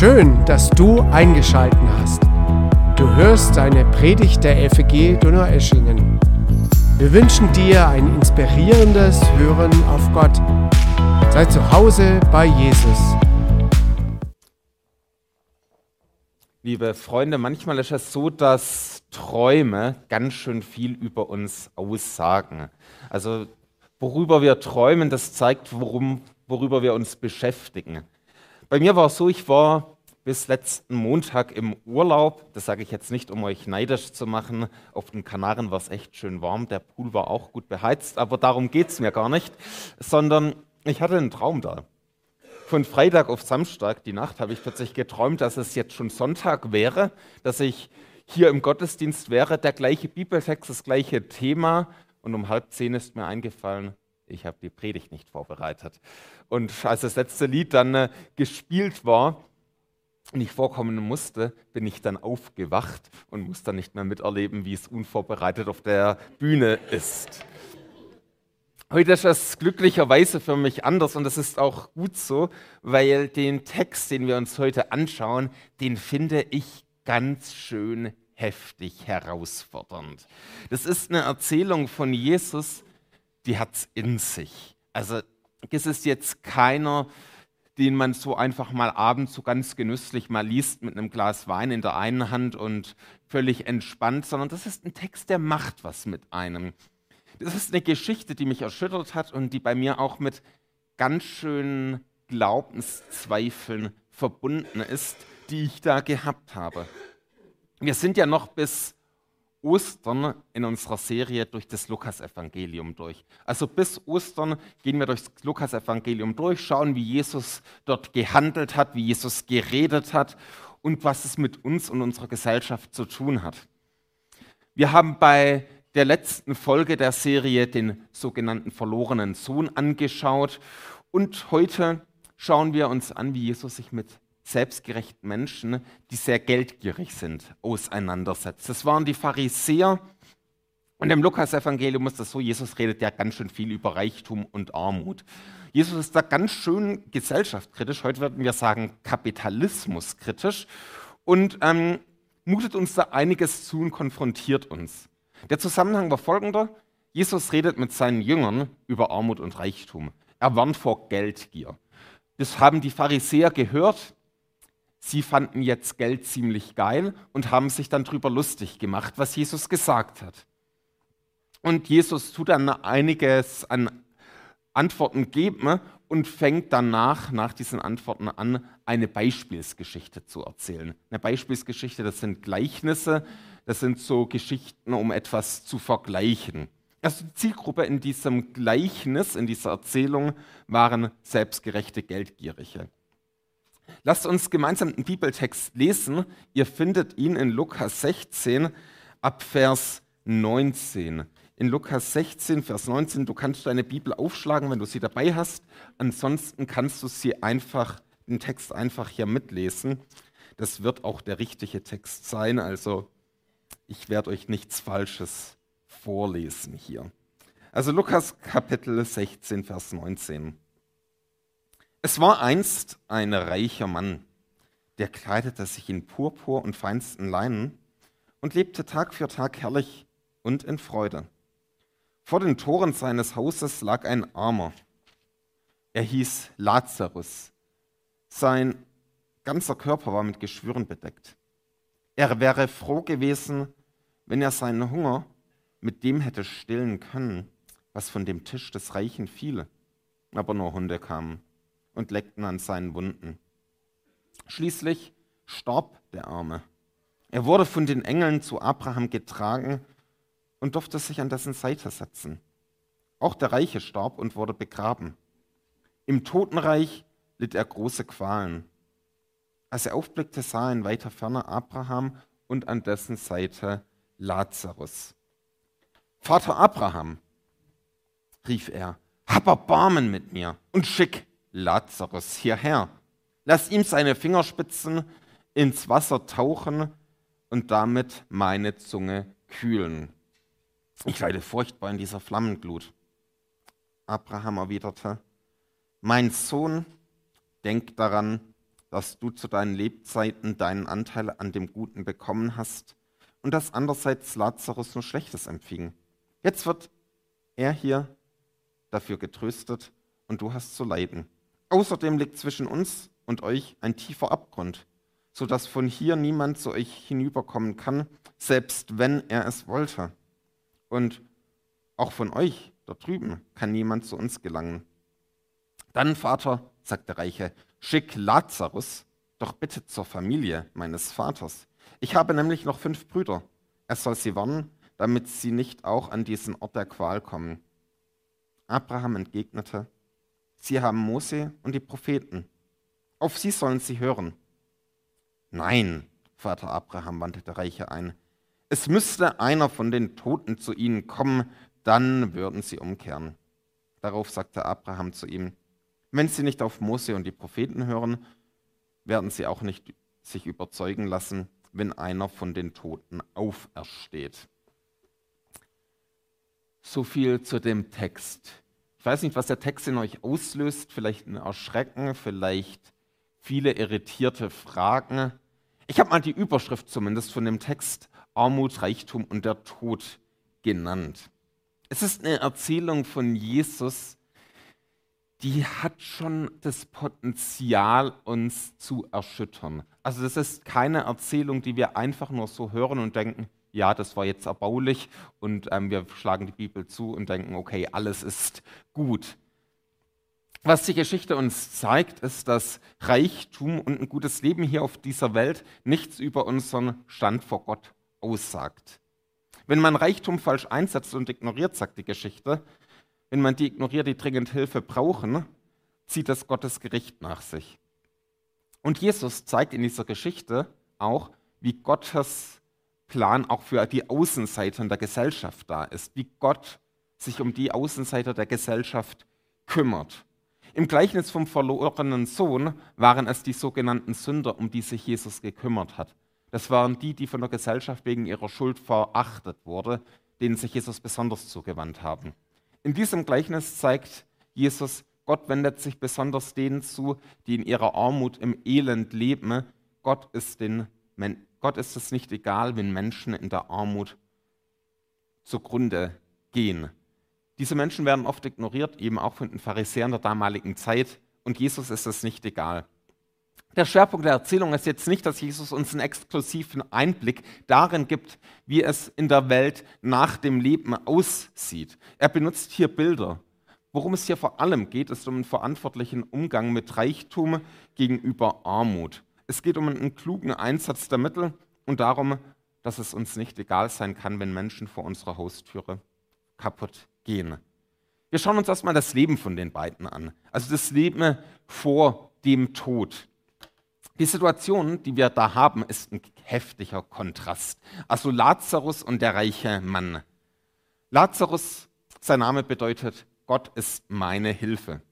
Schön, dass du eingeschalten hast. Du hörst eine Predigt der FEG Donaueschingen. Wir wünschen dir ein inspirierendes Hören auf Gott. Sei zu Hause bei Jesus. Liebe Freunde, manchmal ist es so, dass Träume ganz schön viel über uns aussagen. Also worüber wir träumen, das zeigt, worum, worüber wir uns beschäftigen. Bei mir war es so, ich war bis letzten Montag im Urlaub. Das sage ich jetzt nicht, um euch neidisch zu machen. Auf den Kanaren war es echt schön warm. Der Pool war auch gut beheizt, aber darum geht es mir gar nicht, sondern ich hatte einen Traum da. Von Freitag auf Samstag, die Nacht, habe ich plötzlich geträumt, dass es jetzt schon Sonntag wäre, dass ich hier im Gottesdienst wäre, der gleiche Bibeltext, das gleiche Thema. Und um halb zehn ist mir eingefallen, ich habe die Predigt nicht vorbereitet. Und als das letzte Lied dann äh, gespielt war und ich vorkommen musste, bin ich dann aufgewacht und muss dann nicht mehr miterleben, wie es unvorbereitet auf der Bühne ist. Heute ist das glücklicherweise für mich anders und das ist auch gut so, weil den Text, den wir uns heute anschauen, den finde ich ganz schön heftig herausfordernd. Das ist eine Erzählung von Jesus, die hat es in sich. Also es ist jetzt keiner, den man so einfach mal abends so ganz genüsslich mal liest mit einem Glas Wein in der einen Hand und völlig entspannt, sondern das ist ein Text, der macht was mit einem. Das ist eine Geschichte, die mich erschüttert hat und die bei mir auch mit ganz schönen Glaubenszweifeln verbunden ist, die ich da gehabt habe. Wir sind ja noch bis Ostern in unserer Serie durch das Lukasevangelium durch. Also bis Ostern gehen wir durch das Lukasevangelium durch, schauen, wie Jesus dort gehandelt hat, wie Jesus geredet hat und was es mit uns und unserer Gesellschaft zu tun hat. Wir haben bei der letzten Folge der Serie den sogenannten verlorenen Sohn angeschaut und heute schauen wir uns an, wie Jesus sich mit selbstgerechten Menschen, die sehr geldgierig sind, auseinandersetzt. Das waren die Pharisäer. Und im Lukas-Evangelium ist das so, Jesus redet ja ganz schön viel über Reichtum und Armut. Jesus ist da ganz schön gesellschaftskritisch, heute würden wir sagen kapitalismuskritisch und ähm, mutet uns da einiges zu und konfrontiert uns. Der Zusammenhang war folgender. Jesus redet mit seinen Jüngern über Armut und Reichtum. Er warnt vor Geldgier. Das haben die Pharisäer gehört, Sie fanden jetzt Geld ziemlich geil und haben sich dann darüber lustig gemacht, was Jesus gesagt hat. Und Jesus tut dann einiges an Antworten geben und fängt danach, nach diesen Antworten an, eine Beispielsgeschichte zu erzählen. Eine Beispielsgeschichte, das sind Gleichnisse, das sind so Geschichten, um etwas zu vergleichen. Also die Zielgruppe in diesem Gleichnis, in dieser Erzählung, waren selbstgerechte Geldgierige. Lasst uns gemeinsam den Bibeltext lesen. Ihr findet ihn in Lukas 16 ab Vers 19. In Lukas 16, Vers 19, du kannst deine Bibel aufschlagen, wenn du sie dabei hast. Ansonsten kannst du sie einfach, den Text einfach hier mitlesen. Das wird auch der richtige Text sein. Also ich werde euch nichts Falsches vorlesen hier. Also Lukas Kapitel 16, Vers 19. Es war einst ein reicher Mann, der kleidete sich in Purpur und feinsten Leinen und lebte Tag für Tag herrlich und in Freude. Vor den Toren seines Hauses lag ein Armer. Er hieß Lazarus. Sein ganzer Körper war mit Geschwüren bedeckt. Er wäre froh gewesen, wenn er seinen Hunger mit dem hätte stillen können, was von dem Tisch des Reichen fiel. Aber nur Hunde kamen und leckten an seinen Wunden. Schließlich starb der Arme. Er wurde von den Engeln zu Abraham getragen und durfte sich an dessen Seite setzen. Auch der Reiche starb und wurde begraben. Im Totenreich litt er große Qualen. Als er aufblickte, sah er in weiter Ferne Abraham und an dessen Seite Lazarus. Vater Abraham, rief er, hab Erbarmen mit mir und schick Lazarus hierher. Lass ihm seine Fingerspitzen ins Wasser tauchen und damit meine Zunge kühlen. Ich leide furchtbar in dieser Flammenglut. Abraham erwiderte, mein Sohn, denk daran, dass du zu deinen Lebzeiten deinen Anteil an dem Guten bekommen hast und dass andererseits Lazarus nur Schlechtes empfing. Jetzt wird er hier dafür getröstet und du hast zu leiden. Außerdem liegt zwischen uns und euch ein tiefer Abgrund, so dass von hier niemand zu euch hinüberkommen kann, selbst wenn er es wollte. Und auch von euch dort drüben kann niemand zu uns gelangen. Dann, Vater, sagt der Reiche, schick Lazarus doch bitte zur Familie meines Vaters. Ich habe nämlich noch fünf Brüder. Er soll sie warnen, damit sie nicht auch an diesen Ort der Qual kommen. Abraham entgegnete, Sie haben Mose und die Propheten. Auf sie sollen sie hören. Nein, Vater Abraham wandte der Reiche ein. Es müsste einer von den Toten zu ihnen kommen, dann würden sie umkehren. Darauf sagte Abraham zu ihm, wenn sie nicht auf Mose und die Propheten hören, werden sie auch nicht sich überzeugen lassen, wenn einer von den Toten aufersteht. So viel zu dem Text. Ich weiß nicht, was der Text in euch auslöst, vielleicht ein Erschrecken, vielleicht viele irritierte Fragen. Ich habe mal die Überschrift zumindest von dem Text Armut, Reichtum und der Tod genannt. Es ist eine Erzählung von Jesus, die hat schon das Potenzial, uns zu erschüttern. Also das ist keine Erzählung, die wir einfach nur so hören und denken, ja, das war jetzt erbaulich und ähm, wir schlagen die Bibel zu und denken, okay, alles ist gut. Was die Geschichte uns zeigt, ist, dass Reichtum und ein gutes Leben hier auf dieser Welt nichts über unseren Stand vor Gott aussagt. Wenn man Reichtum falsch einsetzt und ignoriert, sagt die Geschichte, wenn man die ignoriert, die dringend Hilfe brauchen, zieht das Gottes Gericht nach sich. Und Jesus zeigt in dieser Geschichte auch, wie Gottes Plan auch für die Außenseiter der Gesellschaft da ist, wie Gott sich um die Außenseiter der Gesellschaft kümmert. Im Gleichnis vom verlorenen Sohn waren es die sogenannten Sünder, um die sich Jesus gekümmert hat. Das waren die, die von der Gesellschaft wegen ihrer Schuld verachtet wurde, denen sich Jesus besonders zugewandt haben. In diesem Gleichnis zeigt Jesus, Gott wendet sich besonders denen zu, die in ihrer Armut im Elend leben. Gott ist, den, Gott ist es nicht egal, wenn Menschen in der Armut zugrunde gehen. Diese Menschen werden oft ignoriert, eben auch von den Pharisäern der damaligen Zeit. Und Jesus ist es nicht egal. Der Schwerpunkt der Erzählung ist jetzt nicht, dass Jesus uns einen exklusiven Einblick darin gibt, wie es in der Welt nach dem Leben aussieht. Er benutzt hier Bilder. Worum es hier vor allem geht, ist um einen verantwortlichen Umgang mit Reichtum gegenüber Armut. Es geht um einen klugen Einsatz der Mittel und darum, dass es uns nicht egal sein kann, wenn Menschen vor unserer Haustüre kaputt gehen. Wir schauen uns erstmal das Leben von den beiden an. Also das Leben vor dem Tod. Die Situation, die wir da haben, ist ein heftiger Kontrast. Also Lazarus und der reiche Mann. Lazarus, sein Name bedeutet, Gott ist meine Hilfe.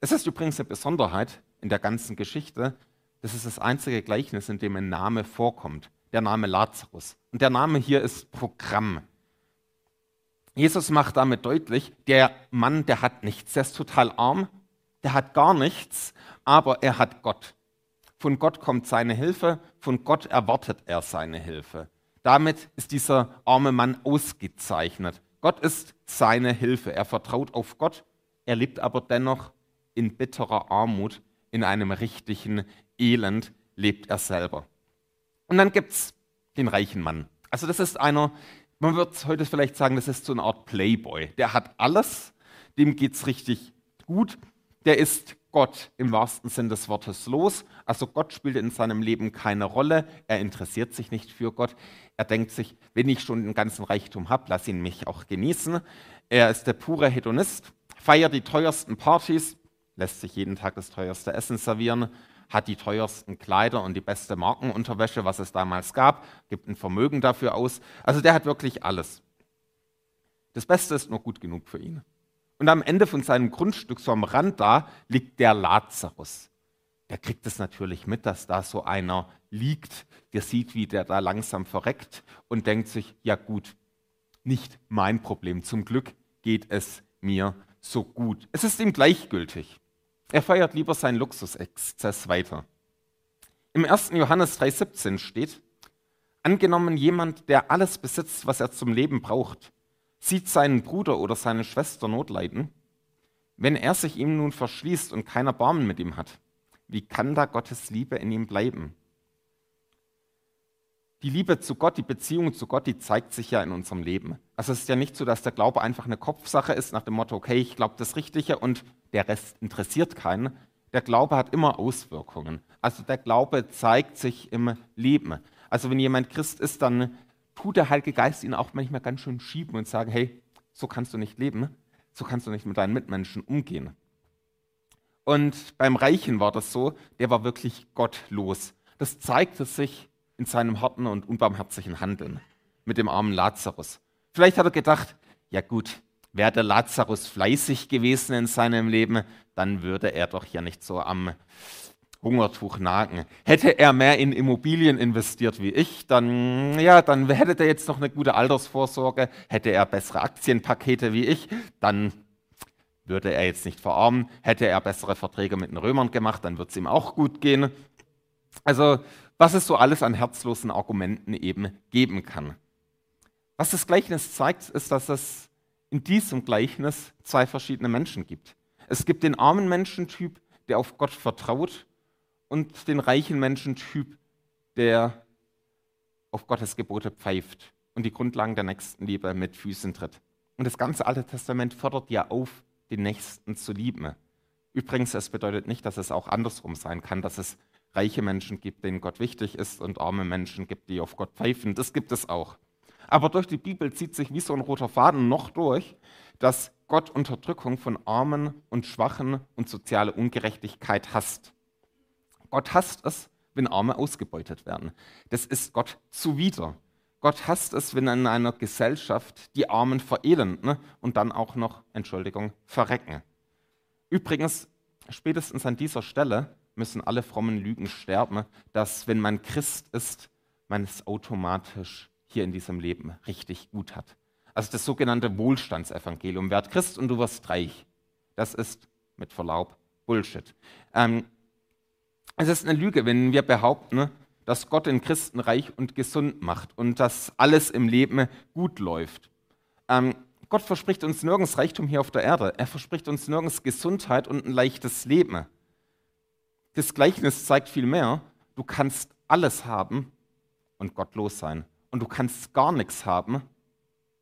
Es ist übrigens eine Besonderheit in der ganzen Geschichte, das ist das einzige Gleichnis, in dem ein Name vorkommt, der Name Lazarus. Und der Name hier ist Programm. Jesus macht damit deutlich, der Mann, der hat nichts, der ist total arm, der hat gar nichts, aber er hat Gott. Von Gott kommt seine Hilfe, von Gott erwartet er seine Hilfe. Damit ist dieser arme Mann ausgezeichnet. Gott ist seine Hilfe. Er vertraut auf Gott, er lebt aber dennoch in bitterer Armut, in einem richtigen Elend lebt er selber. Und dann gibt es den reichen Mann. Also das ist einer, man wird heute vielleicht sagen, das ist so eine Art Playboy. Der hat alles, dem geht es richtig gut, der ist Gott im wahrsten Sinn des Wortes los. Also Gott spielt in seinem Leben keine Rolle. Er interessiert sich nicht für Gott. Er denkt sich, wenn ich schon den ganzen Reichtum habe, lass ihn mich auch genießen. Er ist der pure Hedonist, feiert die teuersten Partys, lässt sich jeden Tag das teuerste Essen servieren, hat die teuersten Kleider und die beste Markenunterwäsche, was es damals gab, gibt ein Vermögen dafür aus. Also der hat wirklich alles. Das Beste ist nur gut genug für ihn. Und am Ende von seinem Grundstück, so am Rand da, liegt der Lazarus. Der kriegt es natürlich mit, dass da so einer liegt. Der sieht, wie der da langsam verreckt und denkt sich, ja gut, nicht mein Problem. Zum Glück geht es mir so gut. Es ist ihm gleichgültig. Er feiert lieber seinen Luxusexzess weiter. Im 1. Johannes 3,17 steht, angenommen jemand, der alles besitzt, was er zum Leben braucht, sieht seinen Bruder oder seine Schwester Not leiden, wenn er sich ihm nun verschließt und keiner Barmen mit ihm hat, wie kann da Gottes Liebe in ihm bleiben? Die Liebe zu Gott, die Beziehung zu Gott, die zeigt sich ja in unserem Leben. Also es ist ja nicht so, dass der Glaube einfach eine Kopfsache ist nach dem Motto, okay, ich glaube das Richtige und der Rest interessiert keinen. Der Glaube hat immer Auswirkungen. Also der Glaube zeigt sich im Leben. Also wenn jemand Christ ist, dann tut der Heilige Geist ihn auch manchmal ganz schön schieben und sagen, hey, so kannst du nicht leben, so kannst du nicht mit deinen Mitmenschen umgehen. Und beim Reichen war das so, der war wirklich gottlos. Das zeigte sich in seinem harten und unbarmherzigen Handeln mit dem armen Lazarus. Vielleicht hat er gedacht, ja gut, wäre der Lazarus fleißig gewesen in seinem Leben, dann würde er doch ja nicht so am Hungertuch nagen. Hätte er mehr in Immobilien investiert wie ich, dann, ja, dann hätte er jetzt noch eine gute Altersvorsorge. Hätte er bessere Aktienpakete wie ich, dann würde er jetzt nicht verarmen. Hätte er bessere Verträge mit den Römern gemacht, dann würde es ihm auch gut gehen. Also, was es so alles an herzlosen Argumenten eben geben kann. Was das Gleichnis zeigt, ist, dass es in diesem Gleichnis zwei verschiedene Menschen gibt. Es gibt den armen Menschentyp, der auf Gott vertraut, und den reichen Menschentyp, der auf Gottes Gebote pfeift und die Grundlagen der Nächstenliebe mit Füßen tritt. Und das ganze Alte Testament fordert ja auf, den Nächsten zu lieben. Übrigens, es bedeutet nicht, dass es auch andersrum sein kann, dass es reiche Menschen gibt, denen Gott wichtig ist und arme Menschen gibt, die auf Gott pfeifen. Das gibt es auch. Aber durch die Bibel zieht sich wie so ein roter Faden noch durch, dass Gott Unterdrückung von Armen und Schwachen und soziale Ungerechtigkeit hasst. Gott hasst es, wenn Arme ausgebeutet werden. Das ist Gott zuwider. Gott hasst es, wenn in einer Gesellschaft die Armen verelenden ne, und dann auch noch, Entschuldigung, verrecken. Übrigens, spätestens an dieser Stelle müssen alle frommen Lügen sterben, dass wenn man Christ ist, man es automatisch hier in diesem Leben richtig gut hat. Also das sogenannte Wohlstandsevangelium. Werd Christ und du wirst reich. Das ist mit Verlaub Bullshit. Ähm, es ist eine Lüge, wenn wir behaupten, dass Gott den Christen reich und gesund macht und dass alles im Leben gut läuft. Ähm, Gott verspricht uns nirgends Reichtum hier auf der Erde. Er verspricht uns nirgends Gesundheit und ein leichtes Leben. Das Gleichnis zeigt viel mehr. Du kannst alles haben und gottlos sein. Und du kannst gar nichts haben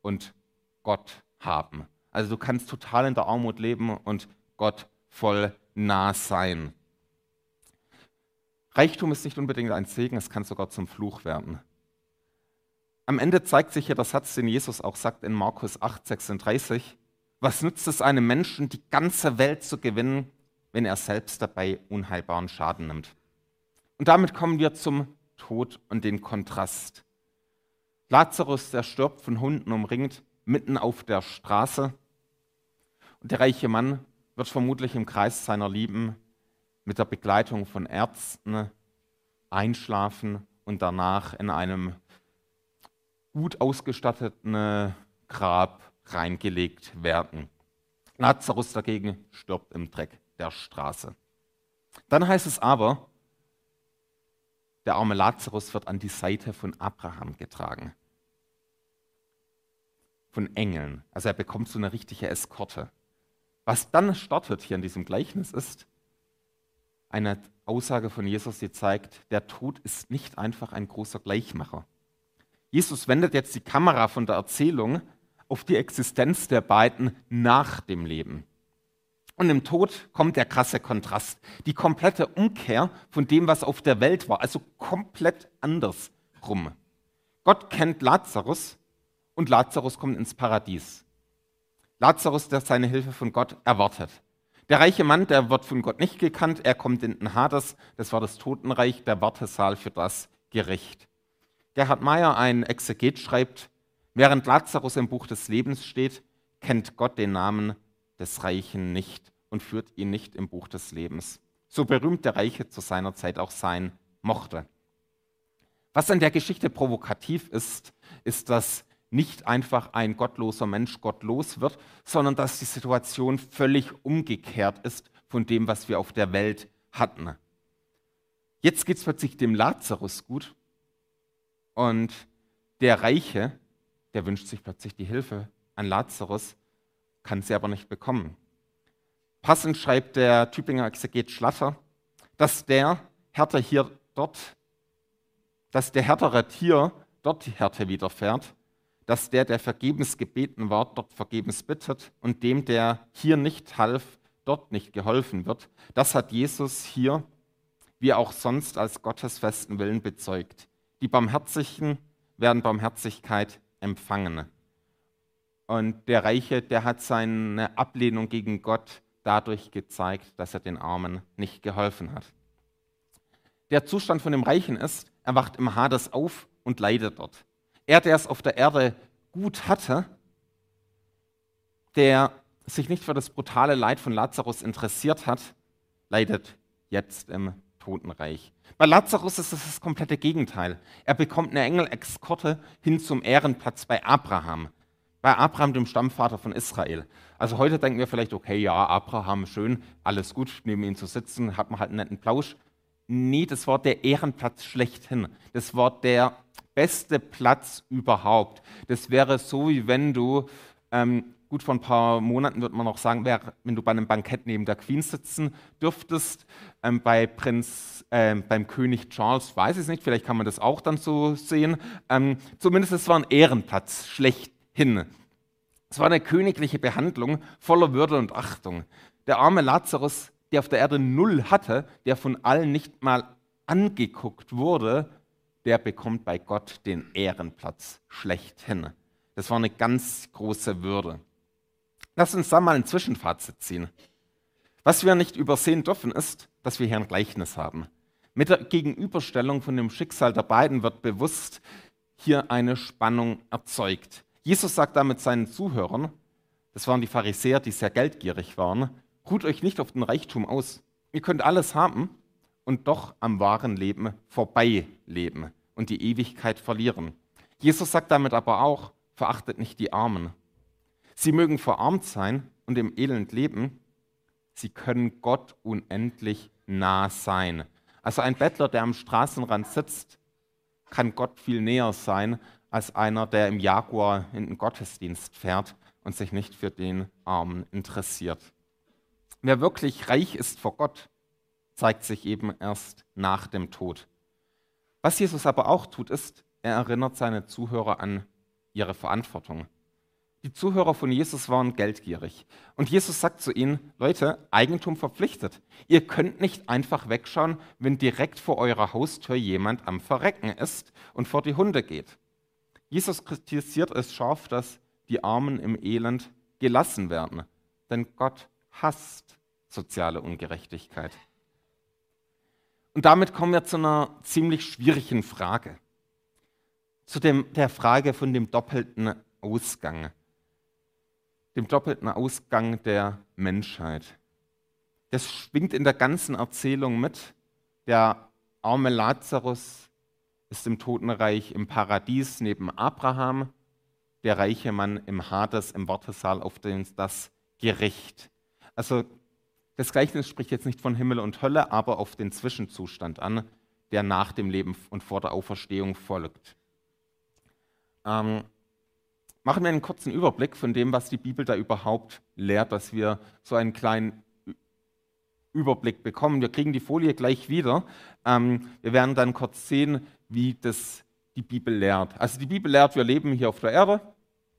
und Gott haben. Also du kannst total in der Armut leben und Gott voll nah sein. Reichtum ist nicht unbedingt ein Segen, es kann sogar zum Fluch werden. Am Ende zeigt sich ja der Satz, den Jesus auch sagt in Markus 8, 36. Was nützt es einem Menschen, die ganze Welt zu gewinnen, wenn er selbst dabei unheilbaren Schaden nimmt? Und damit kommen wir zum Tod und den Kontrast. Lazarus, der stirbt von Hunden umringt, mitten auf der Straße. Und der reiche Mann wird vermutlich im Kreis seiner Lieben mit der Begleitung von Ärzten einschlafen und danach in einem gut ausgestatteten Grab reingelegt werden. Lazarus dagegen stirbt im Dreck der Straße. Dann heißt es aber, der arme Lazarus wird an die Seite von Abraham getragen. Von Engeln. Also er bekommt so eine richtige Eskorte. Was dann startet hier in diesem Gleichnis ist, eine Aussage von Jesus, die zeigt, der Tod ist nicht einfach ein großer Gleichmacher. Jesus wendet jetzt die Kamera von der Erzählung auf die Existenz der beiden nach dem Leben. Und im Tod kommt der krasse Kontrast, die komplette Umkehr von dem, was auf der Welt war, also komplett andersrum. Gott kennt Lazarus und Lazarus kommt ins Paradies. Lazarus, der seine Hilfe von Gott erwartet. Der reiche Mann, der wird von Gott nicht gekannt, er kommt in den Hades, das war das Totenreich, der Wartesaal für das Gericht. Gerhard Meyer, ein Exeget, schreibt, während Lazarus im Buch des Lebens steht, kennt Gott den Namen des Reichen nicht und führt ihn nicht im Buch des Lebens. So berühmt der Reiche zu seiner Zeit auch sein mochte. Was an der Geschichte provokativ ist, ist, dass nicht einfach ein gottloser Mensch gottlos wird, sondern dass die Situation völlig umgekehrt ist von dem, was wir auf der Welt hatten. Jetzt geht es plötzlich dem Lazarus gut und der Reiche, der wünscht sich plötzlich die Hilfe an Lazarus, kann sie aber nicht bekommen. Passend schreibt der Tübinger Exeget Schlatter, dass der Härte hier dort, dass der härtere Tier dort die Härte widerfährt, dass der, der vergebens gebeten war, dort vergebens bittet und dem, der hier nicht half, dort nicht geholfen wird. Das hat Jesus hier, wie auch sonst, als Gottes festen Willen bezeugt. Die Barmherzigen werden Barmherzigkeit empfangen. Und der Reiche, der hat seine Ablehnung gegen Gott dadurch gezeigt, dass er den Armen nicht geholfen hat. Der Zustand von dem Reichen ist, er wacht im Hades auf und leidet dort. Er, der es auf der Erde gut hatte, der sich nicht für das brutale Leid von Lazarus interessiert hat, leidet jetzt im Totenreich. Bei Lazarus ist es das komplette Gegenteil. Er bekommt eine Engel-Exkorte hin zum Ehrenplatz bei Abraham. Bei Abraham, dem Stammvater von Israel. Also heute denken wir vielleicht, okay, ja, Abraham, schön, alles gut, neben ihm zu sitzen, hat man halt einen netten Plausch. Nee, das war der Ehrenplatz schlechthin. Das war der beste Platz überhaupt. Das wäre so, wie wenn du, ähm, gut vor ein paar Monaten würde man noch sagen, wär, wenn du bei einem Bankett neben der Queen sitzen dürftest, ähm, bei Prinz, äh, beim König Charles, weiß ich es nicht, vielleicht kann man das auch dann so sehen. Ähm, zumindest es war ein Ehrenplatz schlechthin. Es war eine königliche Behandlung voller Würde und Achtung. Der arme Lazarus der auf der Erde null hatte, der von allen nicht mal angeguckt wurde, der bekommt bei Gott den Ehrenplatz schlechthin. Das war eine ganz große Würde. Lass uns da mal ein Zwischenfazit ziehen. Was wir nicht übersehen dürfen, ist, dass wir hier ein Gleichnis haben. Mit der Gegenüberstellung von dem Schicksal der beiden wird bewusst hier eine Spannung erzeugt. Jesus sagt damit seinen Zuhörern, das waren die Pharisäer, die sehr geldgierig waren, ruht euch nicht auf den Reichtum aus. Ihr könnt alles haben und doch am wahren Leben vorbeileben und die Ewigkeit verlieren. Jesus sagt damit aber auch, verachtet nicht die Armen. Sie mögen verarmt sein und im Elend leben, sie können Gott unendlich nah sein. Also ein Bettler, der am Straßenrand sitzt, kann Gott viel näher sein als einer, der im Jaguar in den Gottesdienst fährt und sich nicht für den Armen interessiert. Wer wirklich reich ist vor Gott, zeigt sich eben erst nach dem Tod. Was Jesus aber auch tut, ist, er erinnert seine Zuhörer an ihre Verantwortung. Die Zuhörer von Jesus waren geldgierig. Und Jesus sagt zu ihnen, Leute, Eigentum verpflichtet. Ihr könnt nicht einfach wegschauen, wenn direkt vor eurer Haustür jemand am Verrecken ist und vor die Hunde geht. Jesus kritisiert es scharf, dass die Armen im Elend gelassen werden. Denn Gott hasst soziale Ungerechtigkeit. Und damit kommen wir zu einer ziemlich schwierigen Frage. Zu dem, der Frage von dem doppelten Ausgang. Dem doppelten Ausgang der Menschheit. Das schwingt in der ganzen Erzählung mit. Der arme Lazarus ist im Totenreich im Paradies neben Abraham, der reiche Mann im Hades im Wartesaal auf das Gericht. Also das Gleichnis spricht jetzt nicht von Himmel und Hölle, aber auf den Zwischenzustand an, der nach dem Leben und vor der Auferstehung folgt. Ähm, machen wir einen kurzen Überblick von dem, was die Bibel da überhaupt lehrt, dass wir so einen kleinen Überblick bekommen. Wir kriegen die Folie gleich wieder. Ähm, wir werden dann kurz sehen, wie das die Bibel lehrt. Also die Bibel lehrt, wir leben hier auf der Erde.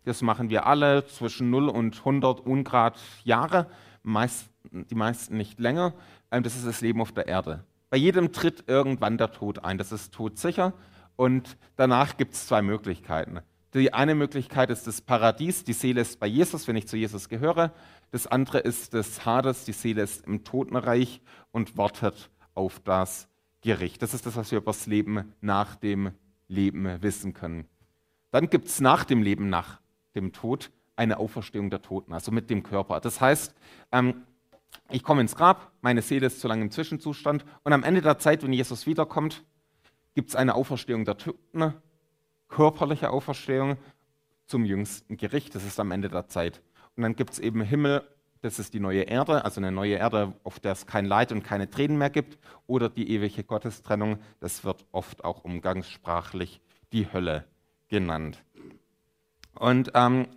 Das machen wir alle zwischen 0 und 100 Ungrad Jahre meist, die meisten nicht länger. Ähm, das ist das Leben auf der Erde. Bei jedem tritt irgendwann der Tod ein. Das ist todsicher. Und danach gibt es zwei Möglichkeiten. Die eine Möglichkeit ist das Paradies, die Seele ist bei Jesus, wenn ich zu Jesus gehöre. Das andere ist das Hades, die Seele ist im Totenreich und wartet auf das Gericht. Das ist das, was wir über das Leben nach dem Leben wissen können. Dann gibt es nach dem Leben, nach dem Tod, eine Auferstehung der Toten, also mit dem Körper. Das heißt, ähm, ich komme ins Grab, meine Seele ist zu lange im Zwischenzustand und am Ende der Zeit, wenn Jesus wiederkommt, gibt es eine Auferstehung der Toten, körperliche Auferstehung zum jüngsten Gericht. Das ist am Ende der Zeit. Und dann gibt es eben Himmel, das ist die neue Erde, also eine neue Erde, auf der es kein Leid und keine Tränen mehr gibt, oder die ewige Gottestrennung, das wird oft auch umgangssprachlich die Hölle genannt. Und ähm,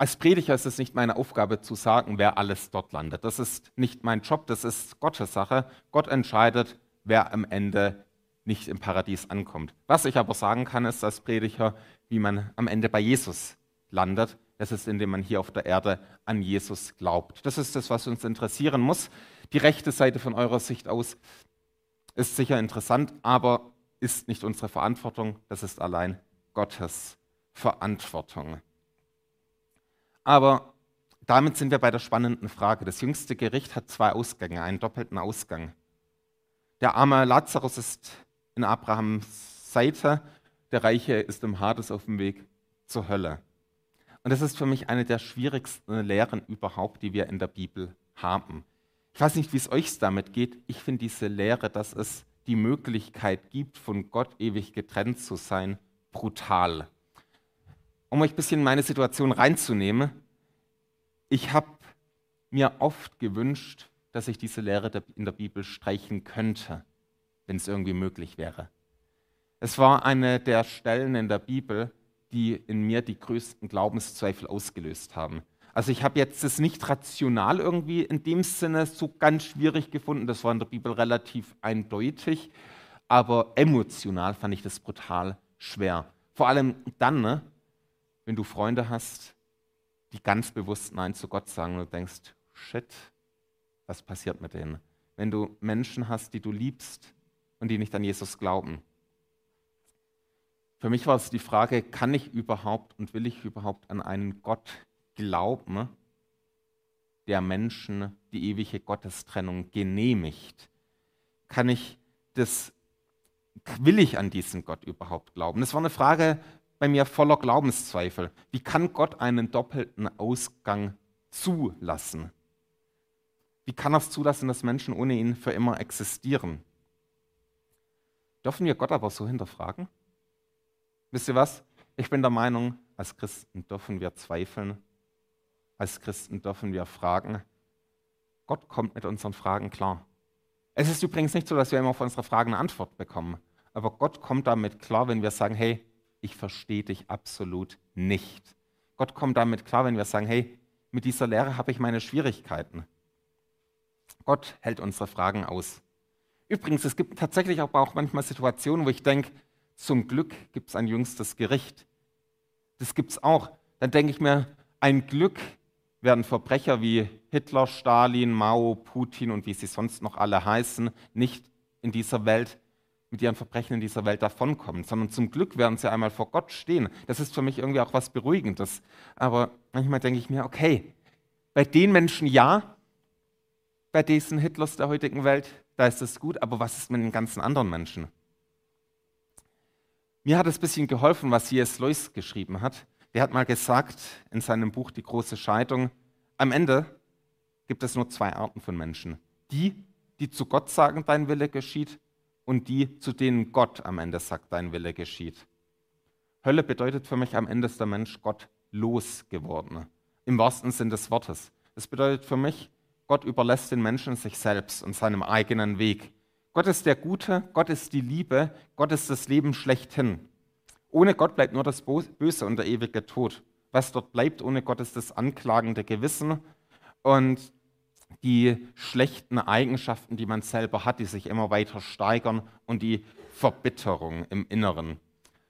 als Prediger ist es nicht meine Aufgabe zu sagen, wer alles dort landet. Das ist nicht mein Job, das ist Gottes Sache. Gott entscheidet, wer am Ende nicht im Paradies ankommt. Was ich aber sagen kann, ist als Prediger, wie man am Ende bei Jesus landet. Das ist, indem man hier auf der Erde an Jesus glaubt. Das ist das, was uns interessieren muss. Die rechte Seite von eurer Sicht aus ist sicher interessant, aber ist nicht unsere Verantwortung. Das ist allein Gottes Verantwortung. Aber damit sind wir bei der spannenden Frage. Das jüngste Gericht hat zwei Ausgänge, einen doppelten Ausgang. Der arme Lazarus ist in Abrahams Seite, der Reiche ist im Hades auf dem Weg zur Hölle. Und das ist für mich eine der schwierigsten Lehren überhaupt, die wir in der Bibel haben. Ich weiß nicht, wie es euch damit geht. Ich finde diese Lehre, dass es die Möglichkeit gibt, von Gott ewig getrennt zu sein, brutal um euch ein bisschen in meine Situation reinzunehmen, ich habe mir oft gewünscht, dass ich diese Lehre in der Bibel streichen könnte, wenn es irgendwie möglich wäre. Es war eine der Stellen in der Bibel, die in mir die größten Glaubenszweifel ausgelöst haben. Also ich habe jetzt das nicht rational irgendwie in dem Sinne so ganz schwierig gefunden, das war in der Bibel relativ eindeutig, aber emotional fand ich das brutal schwer. Vor allem dann, ne, wenn du Freunde hast, die ganz bewusst Nein zu Gott sagen und du denkst, shit, was passiert mit denen? Wenn du Menschen hast, die du liebst und die nicht an Jesus glauben. Für mich war es die Frage, kann ich überhaupt und will ich überhaupt an einen Gott glauben, der Menschen die ewige Gottestrennung genehmigt? Kann ich das, will ich an diesen Gott überhaupt glauben? Das war eine Frage, bei mir voller Glaubenszweifel. Wie kann Gott einen doppelten Ausgang zulassen? Wie kann er es zulassen, dass Menschen ohne ihn für immer existieren? Dürfen wir Gott aber so hinterfragen? Wisst ihr was? Ich bin der Meinung, als Christen dürfen wir zweifeln. Als Christen dürfen wir fragen. Gott kommt mit unseren Fragen klar. Es ist übrigens nicht so, dass wir immer auf unsere Fragen eine Antwort bekommen. Aber Gott kommt damit klar, wenn wir sagen, hey, ich verstehe dich absolut nicht. Gott kommt damit klar, wenn wir sagen, hey, mit dieser Lehre habe ich meine Schwierigkeiten. Gott hält unsere Fragen aus. Übrigens, es gibt tatsächlich aber auch manchmal Situationen, wo ich denke, zum Glück gibt es ein jüngstes Gericht. Das gibt es auch. Dann denke ich mir, ein Glück werden Verbrecher wie Hitler, Stalin, Mao, Putin und wie sie sonst noch alle heißen, nicht in dieser Welt mit ihren Verbrechen in dieser Welt davonkommen, sondern zum Glück werden sie einmal vor Gott stehen. Das ist für mich irgendwie auch was Beruhigendes. Aber manchmal denke ich mir, okay, bei den Menschen ja, bei diesen Hitlers der heutigen Welt, da ist es gut, aber was ist mit den ganzen anderen Menschen? Mir hat es ein bisschen geholfen, was C.S. Lewis geschrieben hat. Der hat mal gesagt in seinem Buch Die große Scheidung, am Ende gibt es nur zwei Arten von Menschen. Die, die zu Gott sagen, dein Wille geschieht, und die, zu denen Gott am Ende sagt, dein Wille geschieht. Hölle bedeutet für mich, am Ende ist der Mensch Gott losgeworden. Im wahrsten Sinn des Wortes. Das bedeutet für mich, Gott überlässt den Menschen sich selbst und seinem eigenen Weg. Gott ist der Gute, Gott ist die Liebe, Gott ist das Leben schlechthin. Ohne Gott bleibt nur das Böse und der ewige Tod. Was dort bleibt ohne Gott ist das anklagende Gewissen und die schlechten Eigenschaften, die man selber hat, die sich immer weiter steigern und die Verbitterung im Inneren.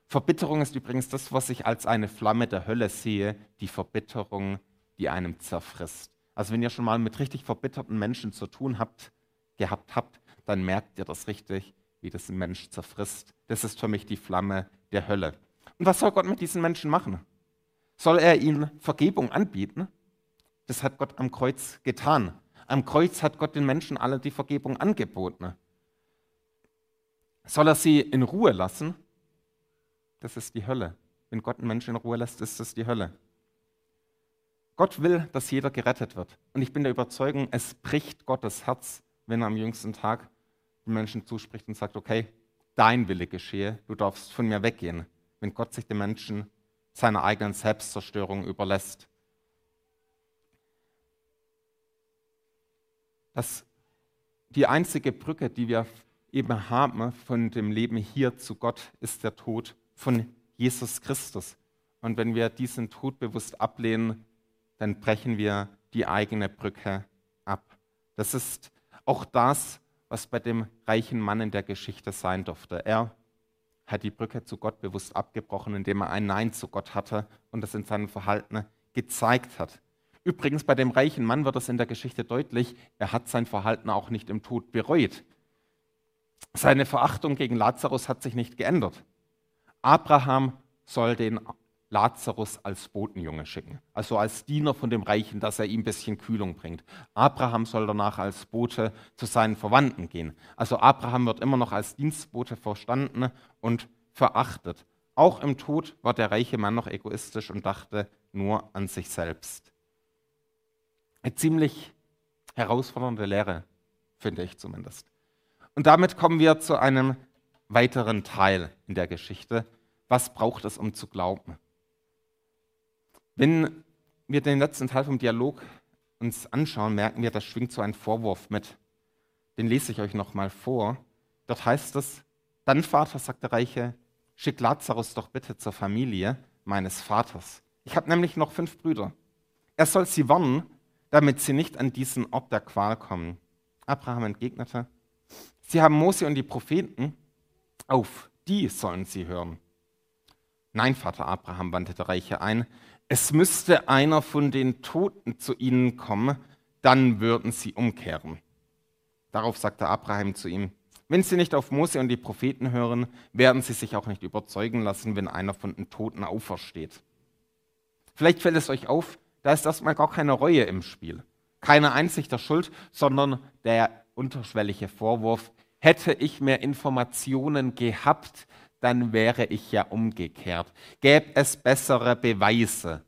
Verbitterung ist übrigens das, was ich als eine Flamme der Hölle sehe, die Verbitterung, die einem zerfrisst. Also wenn ihr schon mal mit richtig verbitterten Menschen zu tun habt, gehabt habt, dann merkt ihr das richtig, wie das ein Mensch zerfrisst. Das ist für mich die Flamme der Hölle. Und was soll Gott mit diesen Menschen machen? Soll er ihnen Vergebung anbieten? Das hat Gott am Kreuz getan. Am Kreuz hat Gott den Menschen alle die Vergebung angeboten. Soll er sie in Ruhe lassen? Das ist die Hölle. Wenn Gott einen Menschen in Ruhe lässt, ist das die Hölle. Gott will, dass jeder gerettet wird. Und ich bin der Überzeugung, es bricht Gottes Herz, wenn er am jüngsten Tag den Menschen zuspricht und sagt, okay, dein Wille geschehe, du darfst von mir weggehen. Wenn Gott sich den Menschen seiner eigenen Selbstzerstörung überlässt. Dass die einzige Brücke, die wir eben haben von dem Leben hier zu Gott, ist der Tod von Jesus Christus. Und wenn wir diesen Tod bewusst ablehnen, dann brechen wir die eigene Brücke ab. Das ist auch das, was bei dem reichen Mann in der Geschichte sein durfte. Er hat die Brücke zu Gott bewusst abgebrochen, indem er ein Nein zu Gott hatte und das in seinem Verhalten gezeigt hat. Übrigens, bei dem reichen Mann wird es in der Geschichte deutlich, er hat sein Verhalten auch nicht im Tod bereut. Seine Verachtung gegen Lazarus hat sich nicht geändert. Abraham soll den Lazarus als Botenjunge schicken, also als Diener von dem Reichen, dass er ihm ein bisschen Kühlung bringt. Abraham soll danach als Bote zu seinen Verwandten gehen. Also Abraham wird immer noch als Dienstbote verstanden und verachtet. Auch im Tod war der reiche Mann noch egoistisch und dachte nur an sich selbst. Eine ziemlich herausfordernde Lehre, finde ich zumindest. Und damit kommen wir zu einem weiteren Teil in der Geschichte. Was braucht es, um zu glauben? Wenn wir den letzten Teil vom Dialog uns anschauen, merken wir, da schwingt so ein Vorwurf mit. Den lese ich euch nochmal vor. Dort heißt es, dann Vater, sagt der Reiche, schick Lazarus doch bitte zur Familie meines Vaters. Ich habe nämlich noch fünf Brüder. Er soll sie warnen, damit sie nicht an diesen Ort der Qual kommen. Abraham entgegnete, sie haben Mose und die Propheten, auf die sollen sie hören. Nein, Vater Abraham, wandte der Reiche ein, es müsste einer von den Toten zu ihnen kommen, dann würden sie umkehren. Darauf sagte Abraham zu ihm, wenn sie nicht auf Mose und die Propheten hören, werden sie sich auch nicht überzeugen lassen, wenn einer von den Toten aufersteht. Vielleicht fällt es euch auf, da ist erstmal gar keine Reue im Spiel. Keine Einsicht der Schuld, sondern der unterschwellige Vorwurf, hätte ich mehr Informationen gehabt, dann wäre ich ja umgekehrt. Gäbe es bessere Beweise?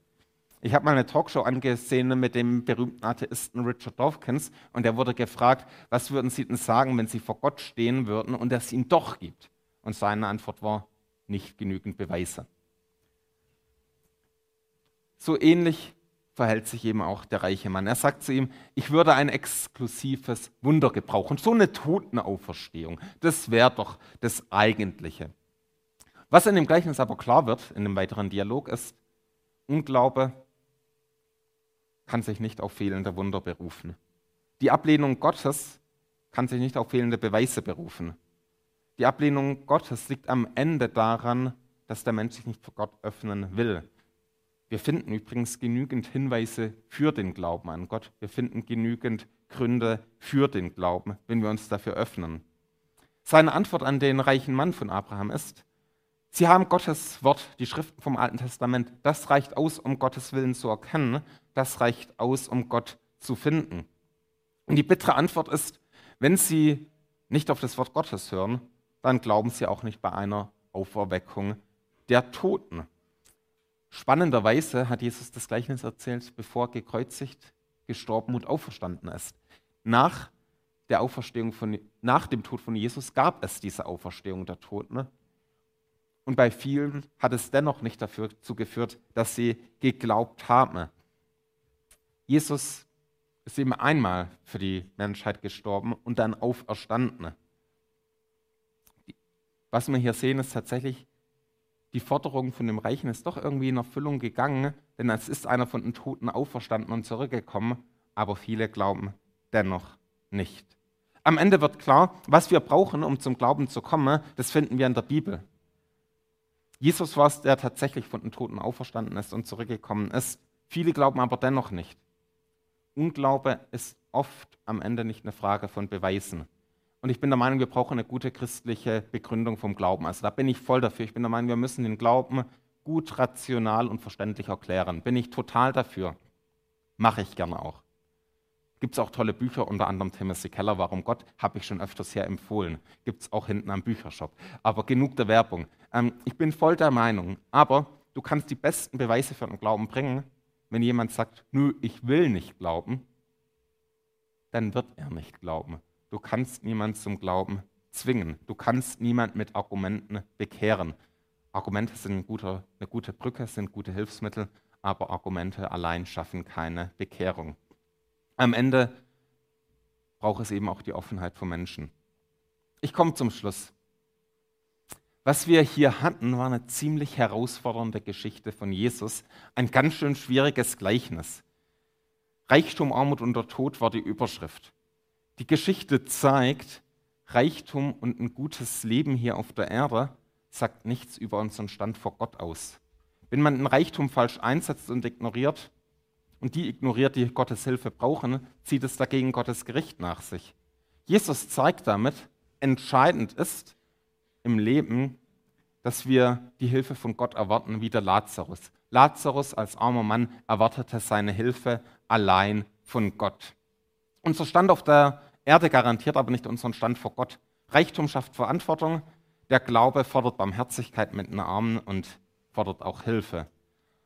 Ich habe mal eine Talkshow angesehen mit dem berühmten Atheisten Richard Dawkins und er wurde gefragt, was würden Sie denn sagen, wenn Sie vor Gott stehen würden und es ihn doch gibt? Und seine Antwort war, nicht genügend Beweise. So ähnlich verhält sich eben auch der reiche Mann. Er sagt zu ihm, ich würde ein exklusives Wunder gebrauchen, so eine Totenauferstehung. Das wäre doch das Eigentliche. Was in dem Gleichnis aber klar wird, in dem weiteren Dialog, ist, Unglaube kann sich nicht auf fehlende Wunder berufen. Die Ablehnung Gottes kann sich nicht auf fehlende Beweise berufen. Die Ablehnung Gottes liegt am Ende daran, dass der Mensch sich nicht vor Gott öffnen will. Wir finden übrigens genügend Hinweise für den Glauben an Gott. Wir finden genügend Gründe für den Glauben, wenn wir uns dafür öffnen. Seine Antwort an den reichen Mann von Abraham ist, Sie haben Gottes Wort, die Schriften vom Alten Testament. Das reicht aus, um Gottes Willen zu erkennen. Das reicht aus, um Gott zu finden. Und die bittere Antwort ist, wenn Sie nicht auf das Wort Gottes hören, dann glauben Sie auch nicht bei einer Auferweckung der Toten. Spannenderweise hat Jesus das Gleichnis erzählt, bevor gekreuzigt, gestorben und auferstanden ist. Nach der Auferstehung von, nach dem Tod von Jesus gab es diese Auferstehung der Toten. Und bei vielen hat es dennoch nicht dazu geführt, dass sie geglaubt haben. Jesus ist eben einmal für die Menschheit gestorben und dann auferstanden. Was wir hier sehen, ist tatsächlich, die Forderung von dem Reichen ist doch irgendwie in Erfüllung gegangen, denn es ist einer von den Toten auferstanden und zurückgekommen, aber viele glauben dennoch nicht. Am Ende wird klar, was wir brauchen, um zum Glauben zu kommen, das finden wir in der Bibel. Jesus war es, der tatsächlich von den Toten auferstanden ist und zurückgekommen ist. Viele glauben aber dennoch nicht. Unglaube ist oft am Ende nicht eine Frage von Beweisen. Und ich bin der Meinung, wir brauchen eine gute christliche Begründung vom Glauben. Also da bin ich voll dafür. Ich bin der Meinung, wir müssen den Glauben gut, rational und verständlich erklären. Bin ich total dafür. Mache ich gerne auch. Gibt es auch tolle Bücher, unter anderem Timothy Keller, Warum Gott, habe ich schon öfters her empfohlen. Gibt es auch hinten am Büchershop. Aber genug der Werbung. Ähm, ich bin voll der Meinung, aber du kannst die besten Beweise für den Glauben bringen, wenn jemand sagt, nö, ich will nicht glauben, dann wird er nicht glauben. Du kannst niemanden zum Glauben zwingen. Du kannst niemanden mit Argumenten bekehren. Argumente sind ein guter, eine gute Brücke, sind gute Hilfsmittel, aber Argumente allein schaffen keine Bekehrung. Am Ende braucht es eben auch die Offenheit von Menschen. Ich komme zum Schluss. Was wir hier hatten, war eine ziemlich herausfordernde Geschichte von Jesus, ein ganz schön schwieriges Gleichnis. Reichtum, Armut und der Tod war die Überschrift. Die Geschichte zeigt, Reichtum und ein gutes Leben hier auf der Erde sagt nichts über unseren Stand vor Gott aus. Wenn man den Reichtum falsch einsetzt und ignoriert, und die ignoriert, die Gottes Hilfe brauchen, zieht es dagegen Gottes Gericht nach sich. Jesus zeigt damit, entscheidend ist im Leben, dass wir die Hilfe von Gott erwarten, wie der Lazarus. Lazarus als armer Mann erwartete seine Hilfe allein von Gott. Unser Stand auf der Erde garantiert aber nicht unseren Stand vor Gott. Reichtum schafft Verantwortung, der Glaube fordert Barmherzigkeit mit den Armen und fordert auch Hilfe.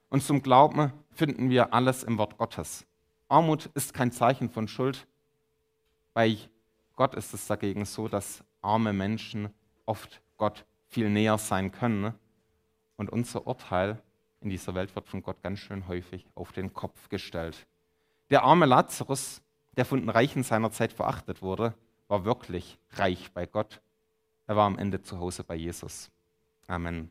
Und zum Glauben finden wir alles im Wort Gottes. Armut ist kein Zeichen von Schuld. Bei Gott ist es dagegen so, dass arme Menschen oft Gott viel näher sein können. Und unser Urteil in dieser Welt wird von Gott ganz schön häufig auf den Kopf gestellt. Der arme Lazarus, der von den Reichen seiner Zeit verachtet wurde, war wirklich reich bei Gott. Er war am Ende zu Hause bei Jesus. Amen.